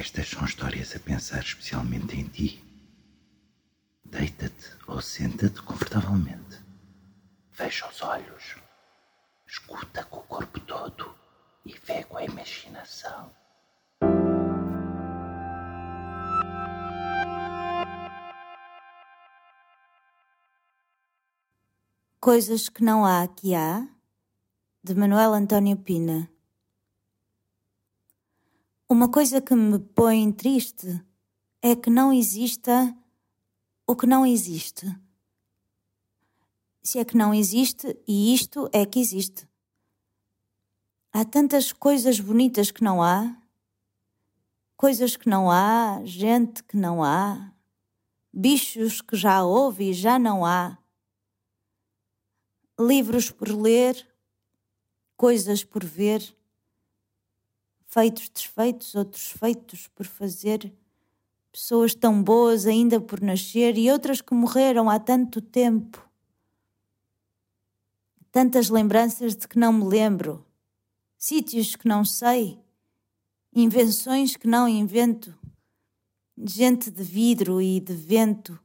Estas são histórias a pensar especialmente em ti. Deita-te ou senta-te confortavelmente. Fecha os olhos. Escuta com o corpo todo e vê com a imaginação. Coisas que não há que há, de Manuel António Pina. Uma coisa que me põe triste é que não exista o que não existe. Se é que não existe e isto é que existe. Há tantas coisas bonitas que não há, coisas que não há, gente que não há, bichos que já houve e já não há livros por ler, coisas por ver, feitos desfeitos, outros feitos por fazer, pessoas tão boas ainda por nascer e outras que morreram há tanto tempo. Tantas lembranças de que não me lembro, sítios que não sei, invenções que não invento, gente de vidro e de vento,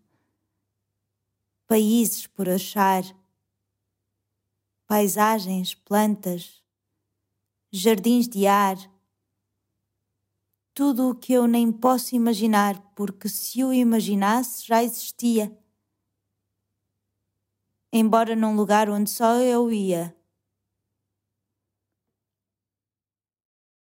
países por achar. Paisagens, plantas, jardins de ar, tudo o que eu nem posso imaginar, porque se o imaginasse já existia. Embora num lugar onde só eu ia,